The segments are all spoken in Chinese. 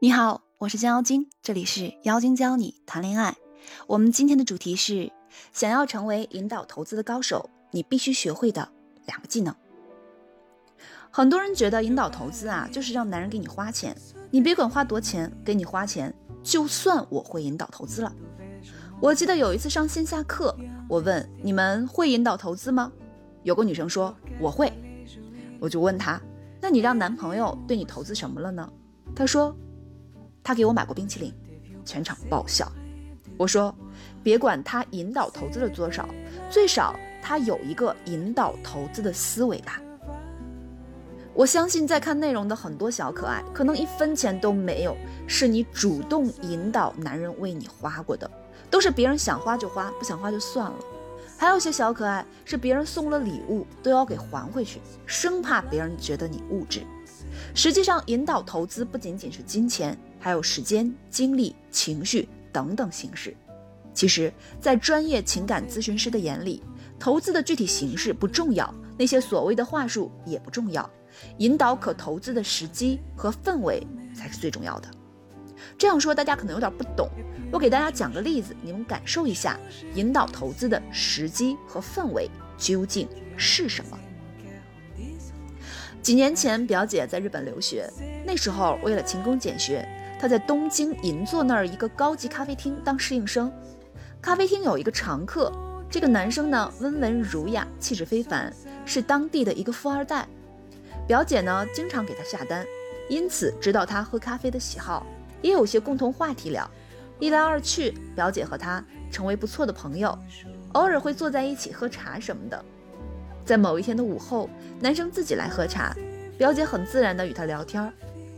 你好，我是江妖精，这里是妖精教你谈恋爱。我们今天的主题是：想要成为引导投资的高手，你必须学会的两个技能。很多人觉得引导投资啊，就是让男人给你花钱，你别管花多钱，给你花钱，就算我会引导投资了。我记得有一次上线下课，我问你们会引导投资吗？有个女生说我会，我就问她，那你让男朋友对你投资什么了呢？她说。他给我买过冰淇淋，全场爆笑。我说，别管他引导投资了多少，最少他有一个引导投资的思维吧。我相信在看内容的很多小可爱，可能一分钱都没有，是你主动引导男人为你花过的，都是别人想花就花，不想花就算了。还有些小可爱是别人送了礼物都要给还回去，生怕别人觉得你物质。实际上，引导投资不仅仅是金钱。还有时间、精力、情绪等等形式。其实，在专业情感咨询师的眼里，投资的具体形式不重要，那些所谓的话术也不重要，引导可投资的时机和氛围才是最重要的。这样说大家可能有点不懂，我给大家讲个例子，你们感受一下引导投资的时机和氛围究竟是什么。几年前，表姐在日本留学，那时候为了勤工俭学。他在东京银座那儿一个高级咖啡厅当侍应生，咖啡厅有一个常客，这个男生呢温文儒雅，气质非凡，是当地的一个富二代。表姐呢经常给他下单，因此知道他喝咖啡的喜好，也有些共同话题聊。一来二去，表姐和他成为不错的朋友，偶尔会坐在一起喝茶什么的。在某一天的午后，男生自己来喝茶，表姐很自然地与他聊天，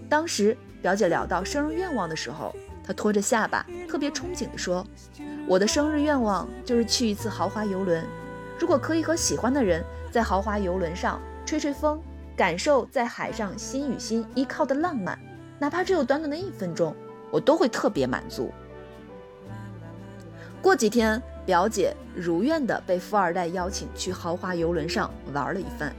当时。表姐聊到生日愿望的时候，她拖着下巴，特别憧憬地说：“我的生日愿望就是去一次豪华游轮，如果可以和喜欢的人在豪华游轮上吹吹风，感受在海上心与心依靠的浪漫，哪怕只有短短的一分钟，我都会特别满足。”过几天，表姐如愿的被富二代邀请去豪华游轮上玩了一番。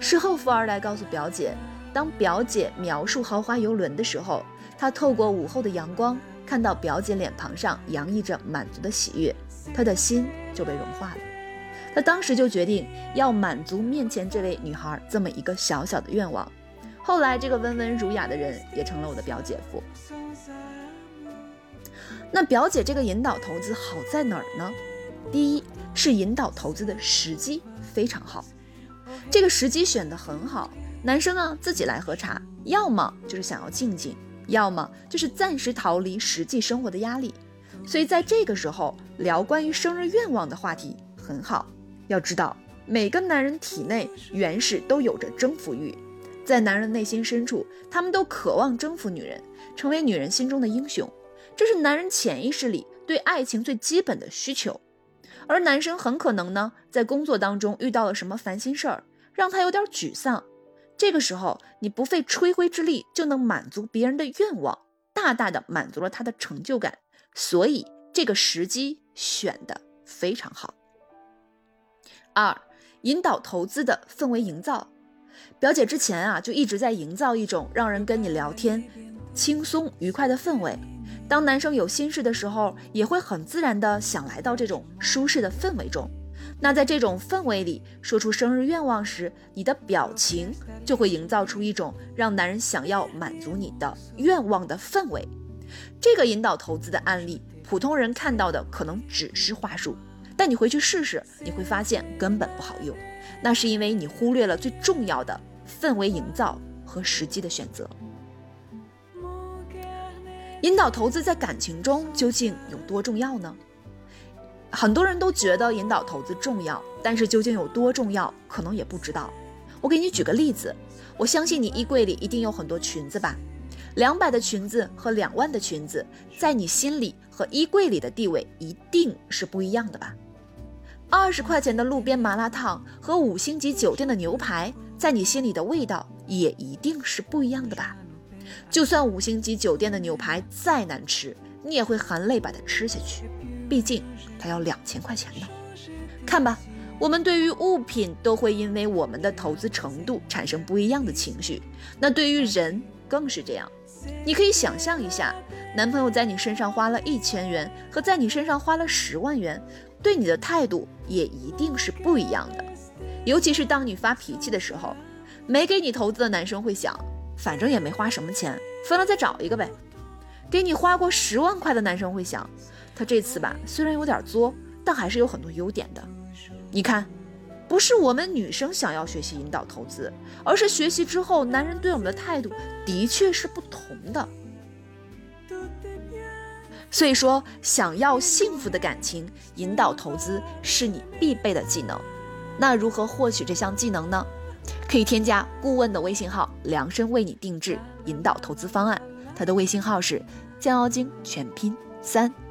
事后，富二代告诉表姐。当表姐描述豪华游轮的时候，她透过午后的阳光，看到表姐脸庞上洋溢着满足的喜悦，她的心就被融化了。她当时就决定要满足面前这位女孩这么一个小小的愿望。后来，这个温文儒雅的人也成了我的表姐夫。那表姐这个引导投资好在哪儿呢？第一是引导投资的时机非常好，这个时机选得很好。男生呢自己来喝茶，要么就是想要静静，要么就是暂时逃离实际生活的压力，所以在这个时候聊关于生日愿望的话题很好。要知道，每个男人体内原始都有着征服欲，在男人内心深处，他们都渴望征服女人，成为女人心中的英雄，这是男人潜意识里对爱情最基本的需求。而男生很可能呢，在工作当中遇到了什么烦心事儿，让他有点沮丧。这个时候，你不费吹灰之力就能满足别人的愿望，大大的满足了他的成就感，所以这个时机选的非常好。二，引导投资的氛围营造，表姐之前啊就一直在营造一种让人跟你聊天轻松愉快的氛围，当男生有心事的时候，也会很自然的想来到这种舒适的氛围中。那在这种氛围里说出生日愿望时，你的表情就会营造出一种让男人想要满足你的愿望的氛围。这个引导投资的案例，普通人看到的可能只是话术，但你回去试试，你会发现根本不好用。那是因为你忽略了最重要的氛围营造和时机的选择。引导投资在感情中究竟有多重要呢？很多人都觉得引导投资重要，但是究竟有多重要，可能也不知道。我给你举个例子，我相信你衣柜里一定有很多裙子吧？两百的裙子和两万的裙子，在你心里和衣柜里的地位一定是不一样的吧？二十块钱的路边麻辣烫和五星级酒店的牛排，在你心里的味道也一定是不一样的吧？就算五星级酒店的牛排再难吃，你也会含泪把它吃下去。毕竟它要两千块钱呢，看吧，我们对于物品都会因为我们的投资程度产生不一样的情绪，那对于人更是这样。你可以想象一下，男朋友在你身上花了一千元和在你身上花了十万元，对你的态度也一定是不一样的。尤其是当你发脾气的时候，没给你投资的男生会想，反正也没花什么钱，分了再找一个呗。给你花过十万块的男生会想，他这次吧虽然有点作，但还是有很多优点的。你看，不是我们女生想要学习引导投资，而是学习之后男人对我们的态度的确是不同的。所以说，想要幸福的感情，引导投资是你必备的技能。那如何获取这项技能呢？可以添加顾问的微信号，量身为你定制引导投资方案。他的微信号是降妖精全拼三。